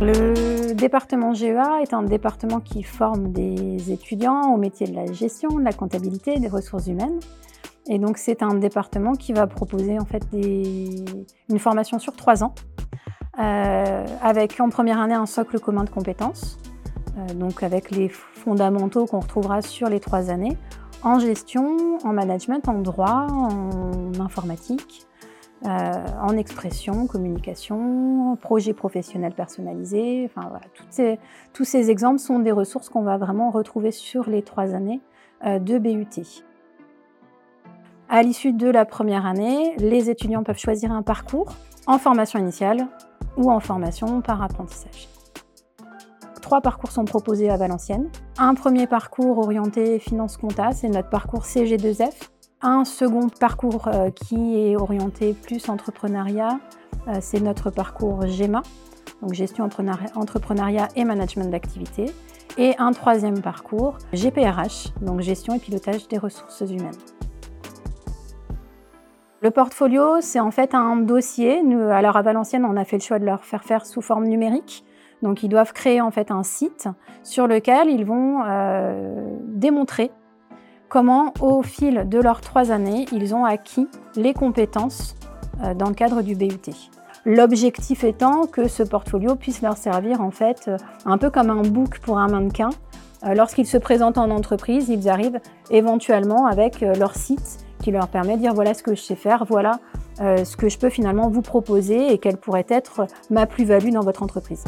Le département GEA est un département qui forme des étudiants au métier de la gestion, de la comptabilité, des ressources humaines. Et donc c'est un département qui va proposer en fait une formation sur trois ans, euh, avec en première année un socle commun de compétences, euh, donc avec les fondamentaux qu'on retrouvera sur les trois années, en gestion, en management, en droit, en informatique, euh, en expression, communication, projet professionnel personnalisé. Enfin, voilà, tous ces exemples sont des ressources qu'on va vraiment retrouver sur les trois années de BUT. À l'issue de la première année, les étudiants peuvent choisir un parcours en formation initiale ou en formation par apprentissage. Trois parcours sont proposés à Valenciennes. Un premier parcours orienté finance compta, c'est notre parcours CG2F. Un second parcours euh, qui est orienté plus entrepreneuriat, euh, c'est notre parcours GEMA, donc gestion entrepreneuriat et management d'activité. Et un troisième parcours, GPRH, donc gestion et pilotage des ressources humaines. Le portfolio, c'est en fait un dossier. Alors à Valenciennes, on a fait le choix de leur faire faire sous forme numérique. Donc ils doivent créer en fait un site sur lequel ils vont euh, démontrer comment au fil de leurs trois années, ils ont acquis les compétences euh, dans le cadre du BUT. L'objectif étant que ce portfolio puisse leur servir en fait euh, un peu comme un book pour un mannequin. Lorsqu'ils se présentent en entreprise, ils arrivent éventuellement avec leur site qui leur permet de dire voilà ce que je sais faire, voilà euh, ce que je peux finalement vous proposer et quelle pourrait être ma plus-value dans votre entreprise.